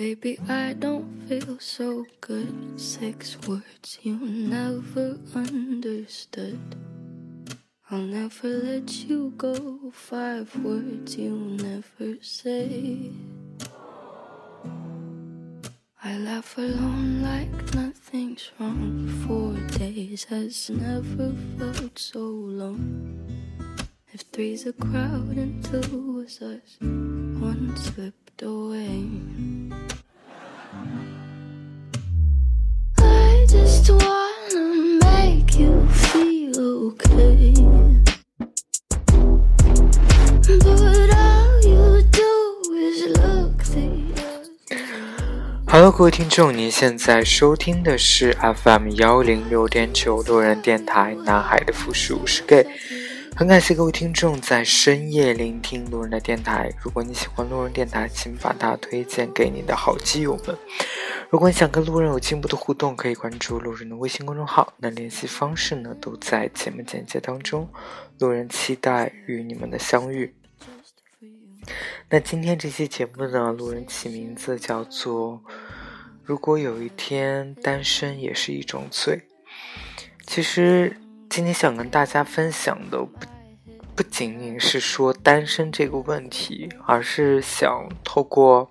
Baby, I don't feel so good. Six words you never understood. I'll never let you go. Five words you never say. I laugh alone like nothing's wrong. Four days has never felt so long. If three's a crowd and two was us, one slipped away. OK，hello 各位听众您现在收听的是 fm 幺零六点九六人电台南海的复数是 gay 很感谢各位听众在深夜聆听路人的电台。如果你喜欢路人电台，请把它推荐给你的好基友们。如果你想跟路人有进一步的互动，可以关注路人的微信公众号。那联系方式呢，都在节目简介当中。路人期待与你们的相遇。那今天这期节目呢，路人起名字叫做“如果有一天单身也是一种罪”。其实今天想跟大家分享的不仅仅是说单身这个问题，而是想透过，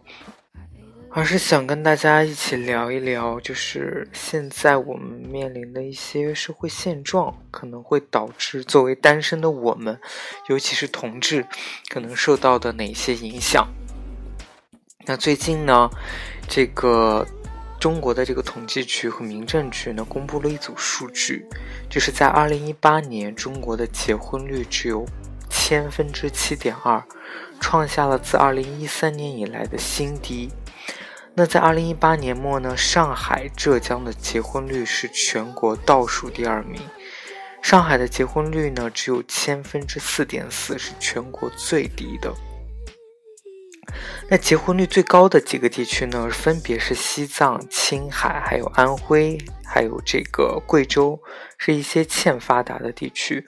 而是想跟大家一起聊一聊，就是现在我们面临的一些社会现状，可能会导致作为单身的我们，尤其是同志，可能受到的哪些影响。那最近呢，这个中国的这个统计局和民政局呢，公布了一组数据，就是在二零一八年，中国的结婚率只有千分之七点二，创下了自二零一三年以来的新低。那在二零一八年末呢，上海、浙江的结婚率是全国倒数第二名。上海的结婚率呢，只有千分之四点四，是全国最低的。那结婚率最高的几个地区呢，分别是西藏、青海，还有安徽，还有这个贵州，是一些欠发达的地区。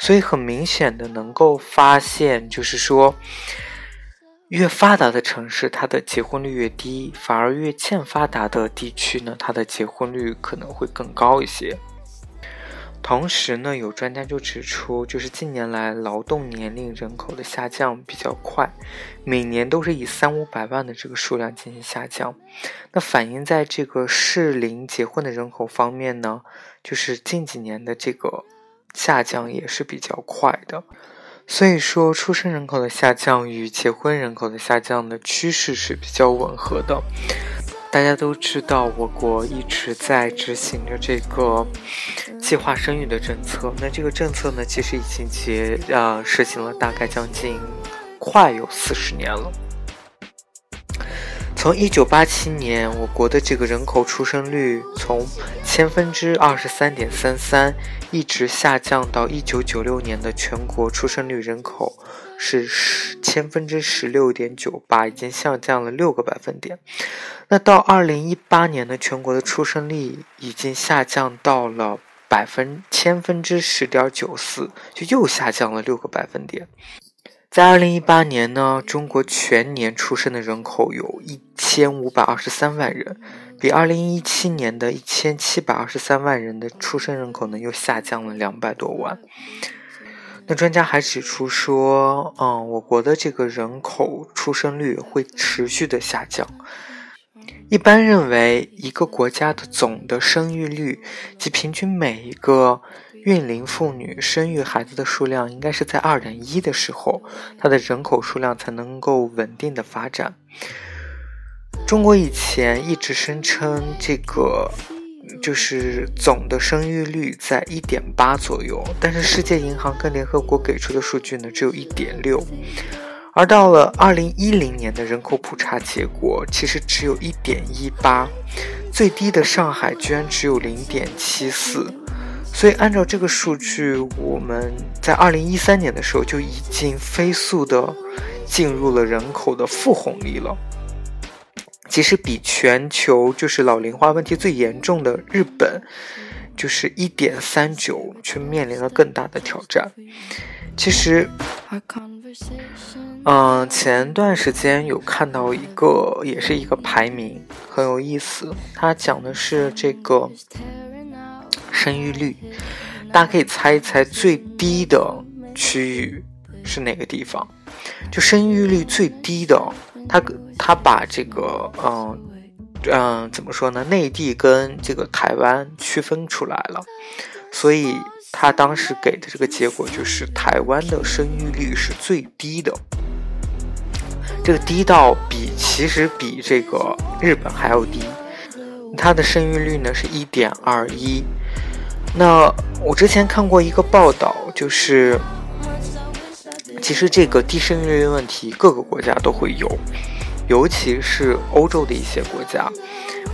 所以很明显的能够发现，就是说，越发达的城市，它的结婚率越低，反而越欠发达的地区呢，它的结婚率可能会更高一些。同时呢，有专家就指出，就是近年来劳动年龄人口的下降比较快，每年都是以三五百万的这个数量进行下降。那反映在这个适龄结婚的人口方面呢，就是近几年的这个下降也是比较快的。所以说，出生人口的下降与结婚人口的下降的趋势是比较吻合的。大家都知道，我国一直在执行着这个计划生育的政策。那这个政策呢，其实已经结呃实行了大概将近快有四十年了。从一九八七年，我国的这个人口出生率从千分之二十三点三三，一直下降到一九九六年的全国出生率人口是十千分之十六点九八，已经下降了六个百分点。那到二零一八年呢全国的出生率已经下降到了百分千分之十点九四，就又下降了六个百分点。在二零一八年呢，中国全年出生的人口有一千五百二十三万人，比二零一七年的一千七百二十三万人的出生人口呢又下降了两百多万。那专家还指出说，嗯，我国的这个人口出生率会持续的下降。一般认为，一个国家的总的生育率及平均每一个孕龄妇女生育孩子的数量应该是在二点一的时候，它的人口数量才能够稳定的发展。中国以前一直声称这个就是总的生育率在一点八左右，但是世界银行跟联合国给出的数据呢，只有一点六。而到了二零一零年的人口普查结果，其实只有一点一八，最低的上海居然只有零点七四，所以按照这个数据，我们在二零一三年的时候就已经飞速的进入了人口的负红利了。其实比全球就是老龄化问题最严重的日本，就是一点三九，却面临了更大的挑战。其实，嗯，前段时间有看到一个，也是一个排名，很有意思。它讲的是这个生育率，大家可以猜一猜最低的区域是哪个地方？就生育率最低的，他他把这个，嗯嗯，怎么说呢？内地跟这个台湾区分出来了，所以。他当时给的这个结果就是台湾的生育率是最低的，这个低到比其实比这个日本还要低，它的生育率呢是一点二一。那我之前看过一个报道，就是其实这个低生育率问题各个国家都会有，尤其是欧洲的一些国家。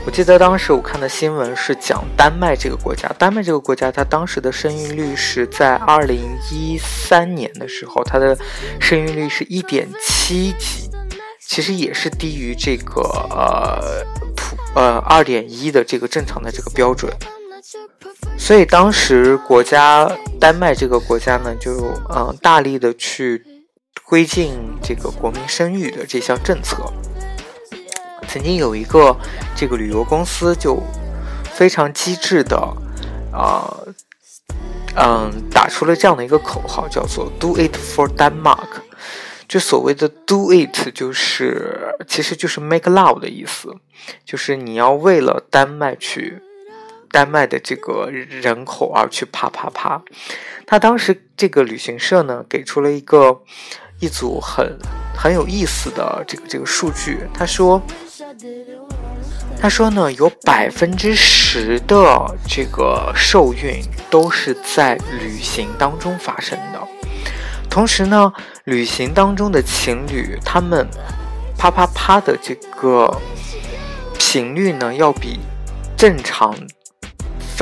我记得当时我看的新闻是讲丹麦这个国家，丹麦这个国家它当时的生育率是在二零一三年的时候，它的生育率是一点七几，其实也是低于这个呃普呃二点一的这个正常的这个标准，所以当时国家丹麦这个国家呢就嗯大力的去推进这个国民生育的这项政策。曾经有一个这个旅游公司就非常机智的啊嗯打出了这样的一个口号，叫做 “Do it for Denmark”。就所谓的 “Do it”，就是其实就是 “make love” 的意思，就是你要为了丹麦去丹麦的这个人口而去啪啪啪。他当时这个旅行社呢给出了一个一组很很有意思的这个这个数据，他说。他说呢，有百分之十的这个受孕都是在旅行当中发生的。同时呢，旅行当中的情侣，他们啪啪啪的这个频率呢，要比正常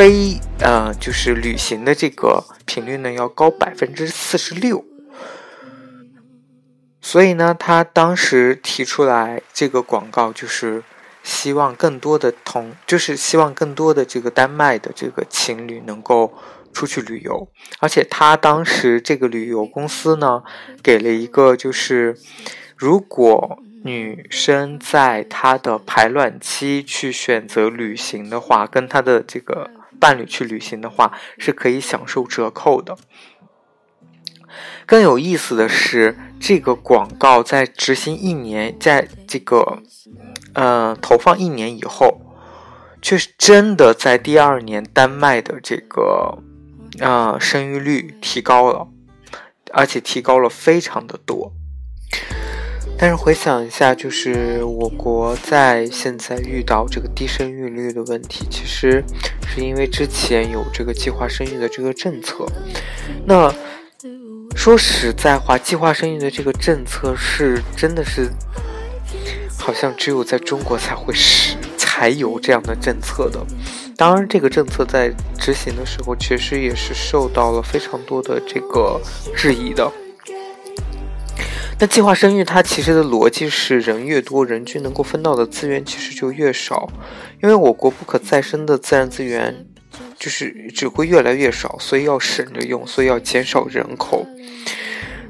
非呃就是旅行的这个频率呢要高百分之四十六。所以呢，他当时提出来这个广告就是。希望更多的同，就是希望更多的这个丹麦的这个情侣能够出去旅游，而且他当时这个旅游公司呢，给了一个就是，如果女生在她的排卵期去选择旅行的话，跟她的这个伴侣去旅行的话，是可以享受折扣的。更有意思的是，这个广告在执行一年，在这个。呃，投放一年以后，却是真的在第二年，丹麦的这个啊生育率提高了，而且提高了非常的多。但是回想一下，就是我国在现在遇到这个低生育率的问题，其实是因为之前有这个计划生育的这个政策。那说实在话，计划生育的这个政策是真的是。好像只有在中国才会是才有这样的政策的。当然，这个政策在执行的时候，确实也是受到了非常多的这个质疑的。那计划生育它其实的逻辑是，人越多，人均能够分到的资源其实就越少，因为我国不可再生的自然资源就是只会越来越少，所以要省着用，所以要减少人口。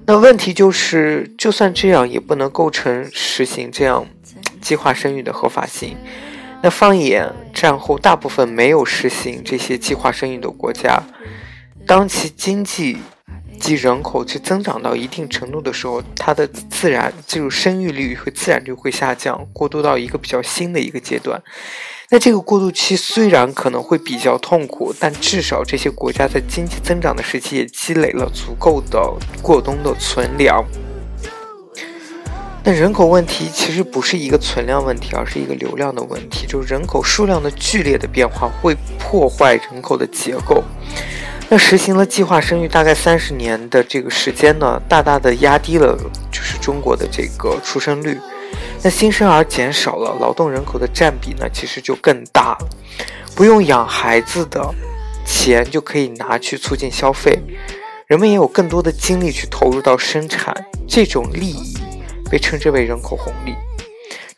那问题就是，就算这样，也不能构成实行这样计划生育的合法性。那放眼战后大部分没有实行这些计划生育的国家，当其经济即人口去增长到一定程度的时候，它的自然这种生育率会自然就会下降，过渡到一个比较新的一个阶段。那这个过渡期虽然可能会比较痛苦，但至少这些国家在经济增长的时期也积累了足够的过冬的存粮。那人口问题其实不是一个存量问题，而是一个流量的问题。就是人口数量的剧烈的变化会破坏人口的结构。那实行了计划生育大概三十年的这个时间呢，大大的压低了就是中国的这个出生率。那新生儿减少了，劳动人口的占比呢，其实就更大了。不用养孩子的钱就可以拿去促进消费，人们也有更多的精力去投入到生产，这种利益被称之为人口红利。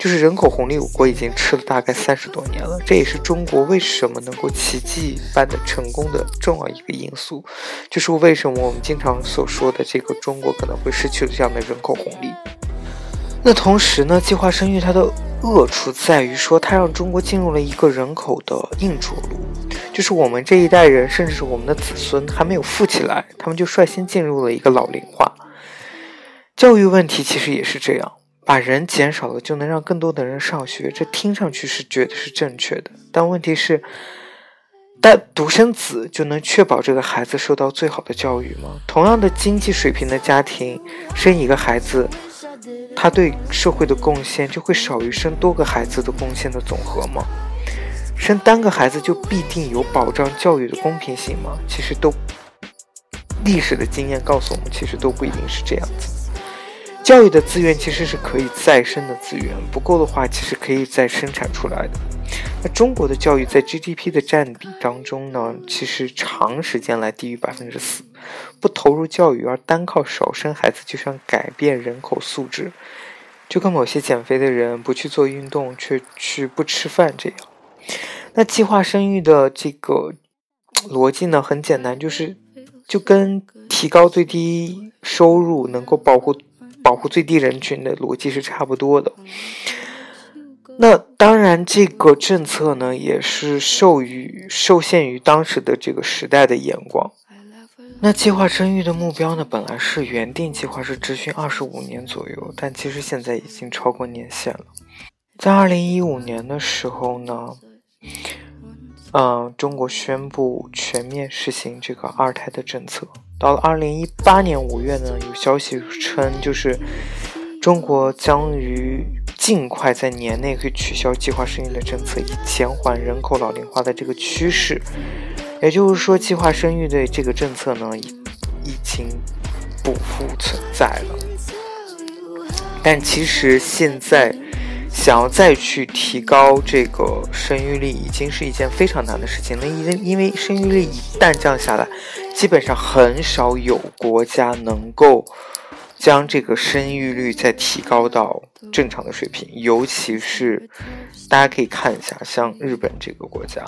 就是人口红利，我国已经吃了大概三十多年了。这也是中国为什么能够奇迹般的成功的重要一个因素，就是为什么我们经常所说的这个中国可能会失去这样的人口红利。那同时呢，计划生育它的恶处在于说，它让中国进入了一个人口的硬着陆，就是我们这一代人，甚至是我们的子孙还没有富起来，他们就率先进入了一个老龄化。教育问题其实也是这样，把人减少了就能让更多的人上学，这听上去是绝对是正确的，但问题是，但独生子就能确保这个孩子受到最好的教育吗？同样的经济水平的家庭，生一个孩子。他对社会的贡献就会少于生多个孩子的贡献的总和吗？生单个孩子就必定有保障教育的公平性吗？其实都，历史的经验告诉我们，其实都不一定是这样子。教育的资源其实是可以再生的资源，不够的话，其实可以再生产出来的。那中国的教育在 GDP 的占比当中呢，其实长时间来低于百分之四。不投入教育而单靠少生孩子，就想改变人口素质，就跟某些减肥的人不去做运动却去不吃饭这样。那计划生育的这个逻辑呢，很简单，就是就跟提高最低收入能够保护。保护最低人群的逻辑是差不多的。那当然，这个政策呢，也是受于受限于当时的这个时代的眼光。那计划生育的目标呢，本来是原定计划是执行二十五年左右，但其实现在已经超过年限了。在二零一五年的时候呢。嗯，中国宣布全面实行这个二胎的政策。到了二零一八年五月呢，有消息称，就是中国将于尽快在年内会取消计划生育的政策，以减缓人口老龄化的这个趋势。也就是说，计划生育的这个政策呢，已已经不复存在了。但其实现在。想要再去提高这个生育率，已经是一件非常难的事情了。因为因为生育率一旦降下来，基本上很少有国家能够将这个生育率再提高到正常的水平。尤其是大家可以看一下，像日本这个国家，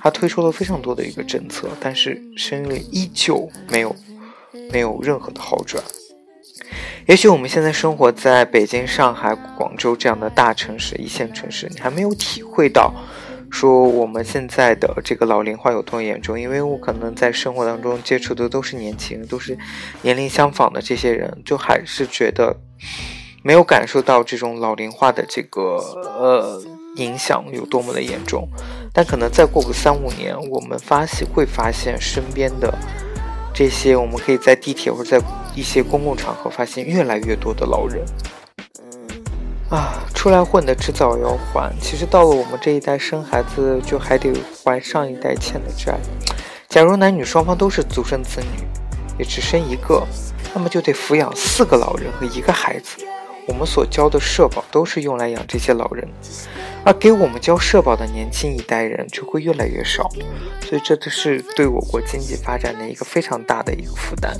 它推出了非常多的一个政策，但是生育率依旧没有没有任何的好转。也许我们现在生活在北京、上海、广州这样的大城市、一线城市，你还没有体会到，说我们现在的这个老龄化有多严重。因为我可能在生活当中接触的都是年轻人，都是年龄相仿的这些人，就还是觉得没有感受到这种老龄化的这个呃影响有多么的严重。但可能再过个三五年，我们发现会发现身边的。这些我们可以在地铁或者在一些公共场合发现越来越多的老人。啊，出来混的迟早要还。其实到了我们这一代生孩子，就还得还上一代欠的债。假如男女双方都是独生子女，也只生一个，那么就得抚养四个老人和一个孩子。我们所交的社保都是用来养这些老人。而给我们交社保的年轻一代人就会越来越少，所以这都是对我国经济发展的一个非常大的一个负担。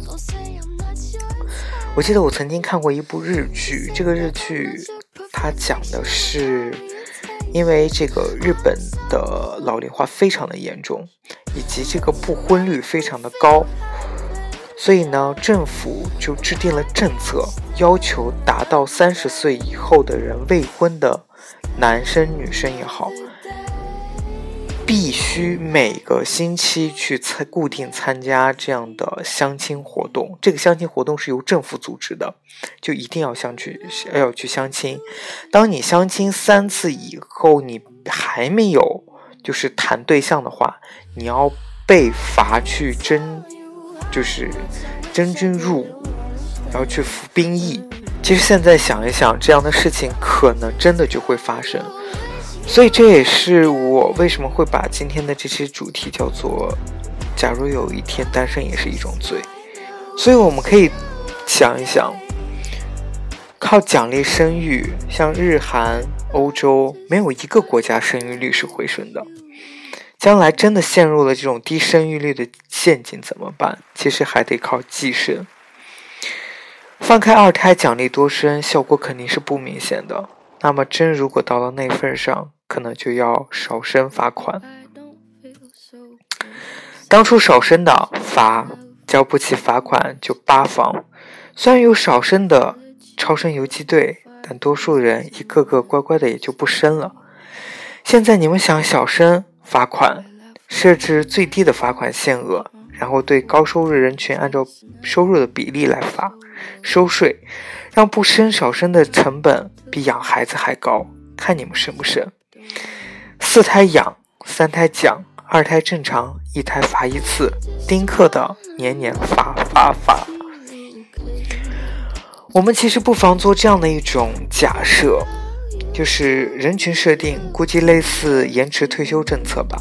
我记得我曾经看过一部日剧，这个日剧它讲的是，因为这个日本的老龄化非常的严重，以及这个不婚率非常的高，所以呢，政府就制定了政策，要求达到三十岁以后的人未婚的。男生女生也好，必须每个星期去参固定参加这样的相亲活动。这个相亲活动是由政府组织的，就一定要相去要去相亲。当你相亲三次以后，你还没有就是谈对象的话，你要被罚去征，就是征军入伍，然后去服兵役。其实现在想一想，这样的事情可能真的就会发生，所以这也是我为什么会把今天的这期主题叫做“假如有一天单身也是一种罪”。所以我们可以想一想，靠奖励生育，像日韩、欧洲，没有一个国家生育率是回升的。将来真的陷入了这种低生育率的陷阱怎么办？其实还得靠计生。放开二胎奖励多生，效果肯定是不明显的。那么真如果到了那份上，可能就要少生罚款。当初少生的罚交不起罚款就八房，虽然有少生的超生游击队，但多数人一个个乖乖的也就不生了。现在你们想小生罚款，设置最低的罚款限额，然后对高收入人群按照收入的比例来罚收税，让不生少生的成本比养孩子还高，看你们生不生？四胎养，三胎奖，二胎正常，一胎罚一次，丁克的年年罚罚罚。我们其实不妨做这样的一种假设。就是人群设定，估计类似延迟退休政策吧，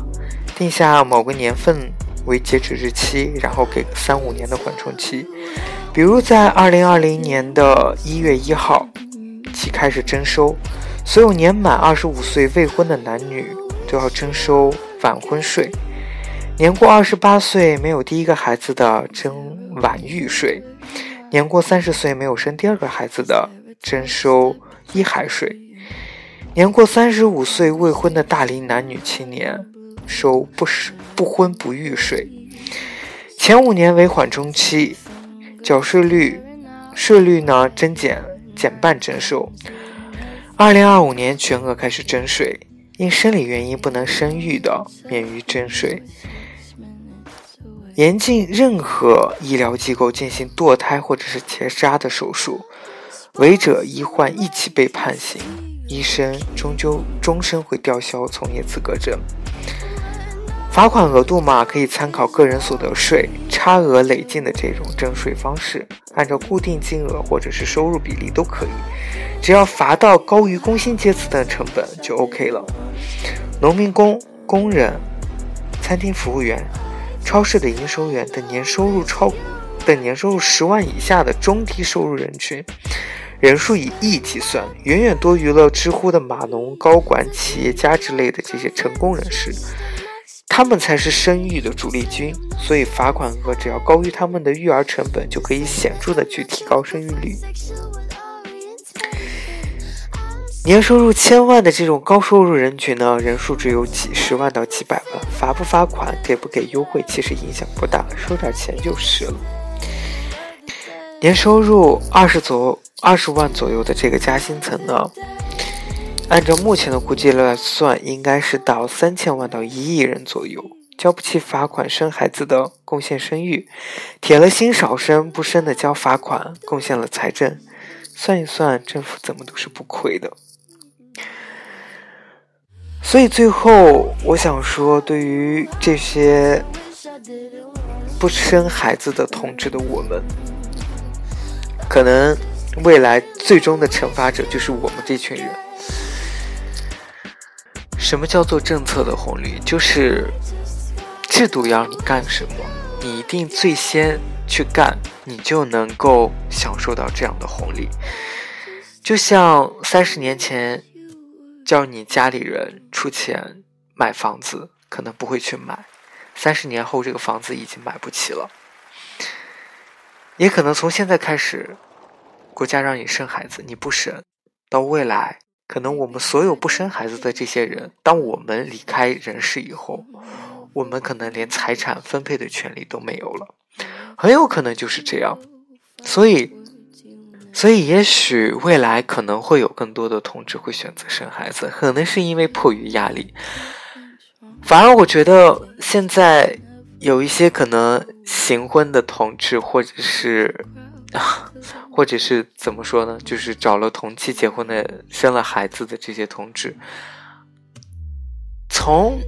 定下某个年份为截止日期，然后给个三五年的缓冲期。比如在二零二零年的一月一号起开始征收，所有年满二十五岁未婚的男女都要征收晚婚税，年过二十八岁没有第一个孩子的征晚育税，年过三十岁没有生第二个孩子的征收一孩税。年过三十五岁未婚的大龄男女青年收不不婚不育税，前五年为缓冲期，缴税率税率呢增减减半征收。二零二五年全额开始征税，因生理原因不能生育的免于征税。严禁任何医疗机构进行堕胎或者是结扎的手术，违者医患一起被判刑。医生终究终身会吊销从业资格证。罚款额度嘛，可以参考个人所得税差额累进的这种征税方式，按照固定金额或者是收入比例都可以，只要罚到高于工薪阶层的成本就 OK 了。农民工、工人、餐厅服务员、超市的营收员等年收入超等年收入十万以下的中低收入人群。人数以亿计算，远远多于了知乎的码农、高管、企业家之类的这些成功人士，他们才是生育的主力军。所以罚款额只要高于他们的育儿成本，就可以显著的去提高生育率。年收入千万的这种高收入人群呢，人数只有几十万到几百万，罚不罚款，给不给优惠，其实影响不大，收点钱就是了。年收入二十左二十万左右的这个加薪层呢，按照目前的估计来算，应该是到三千万到一亿人左右。交不起罚款生孩子的贡献生育，铁了心少生不生的交罚款贡献了财政，算一算政府怎么都是不亏的。所以最后我想说，对于这些不生孩子的同志的我们。可能未来最终的惩罚者就是我们这群人。什么叫做政策的红利？就是制度要你干什么，你一定最先去干，你就能够享受到这样的红利。就像三十年前叫你家里人出钱买房子，可能不会去买；三十年后，这个房子已经买不起了。也可能从现在开始，国家让你生孩子，你不生，到未来，可能我们所有不生孩子的这些人，当我们离开人世以后，我们可能连财产分配的权利都没有了，很有可能就是这样。所以，所以也许未来可能会有更多的同志会选择生孩子，可能是因为迫于压力。反而，我觉得现在。有一些可能行婚的同志，或者是，或者是怎么说呢？就是找了同期结婚的、生了孩子的这些同志，从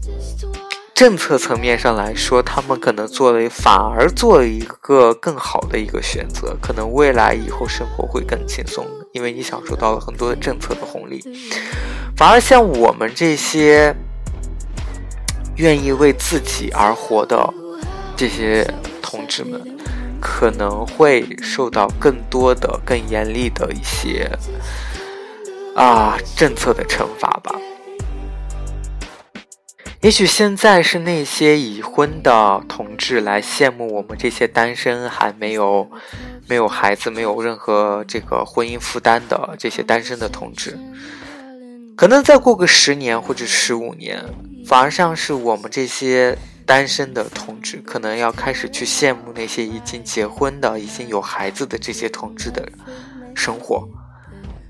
政策层面上来说，他们可能做了，反而做了一个更好的一个选择。可能未来以后生活会更轻松，因为你享受到了很多的政策的红利。反而像我们这些。愿意为自己而活的这些同志们，可能会受到更多的、更严厉的一些啊政策的惩罚吧。也许现在是那些已婚的同志来羡慕我们这些单身还没有没有孩子、没有任何这个婚姻负担的这些单身的同志。可能再过个十年或者十五年，反而像是我们这些单身的同志，可能要开始去羡慕那些已经结婚的、已经有孩子的这些同志的生活，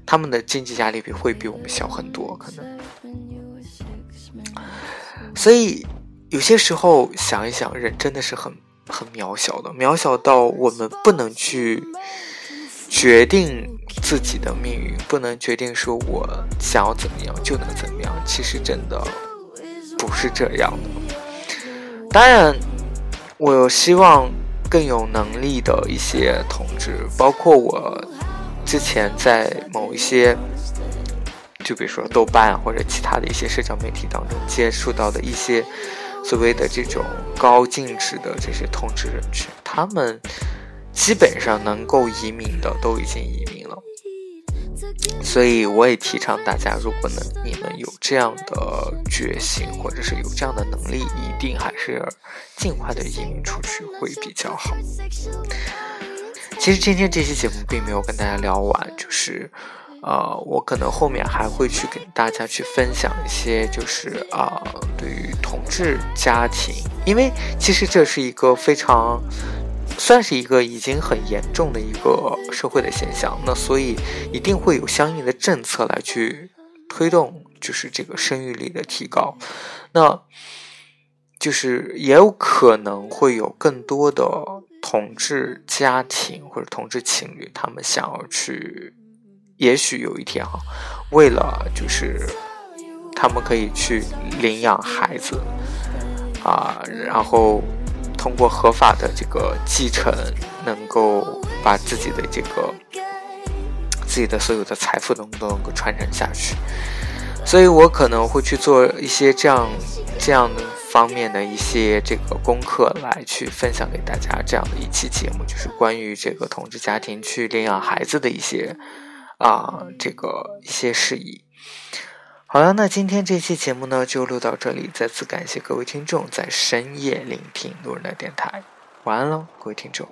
他们的经济压力比会比我们小很多，可能。所以有些时候想一想，人真的是很很渺小的，渺小到我们不能去决定。自己的命运不能决定说我想要怎么样就能怎么样，其实真的不是这样的。当然，我希望更有能力的一些同志，包括我之前在某一些，就比如说豆瓣或者其他的一些社交媒体当中接触到的一些所谓的这种高净值的这些同志人群，他们基本上能够移民的都已经移民。所以我也提倡大家，如果能你们有这样的决心，或者是有这样的能力，一定还是尽快的移民出去会比较好。其实今天这期节目并没有跟大家聊完，就是呃，我可能后面还会去跟大家去分享一些，就是啊，对于同志家庭，因为其实这是一个非常。算是一个已经很严重的一个社会的现象，那所以一定会有相应的政策来去推动，就是这个生育率的提高。那就是也有可能会有更多的同志家庭或者同志情侣，他们想要去，也许有一天哈，为了就是他们可以去领养孩子啊，然后。通过合法的这个继承，能够把自己的这个自己的所有的财富都都能够传承下去，所以我可能会去做一些这样这样的方面的一些这个功课，来去分享给大家这样的一期节目，就是关于这个同志家庭去领养孩子的一些啊这个一些事宜。好了，那今天这期节目呢就录到这里。再次感谢各位听众在深夜聆听路人的电台，晚安喽，各位听众。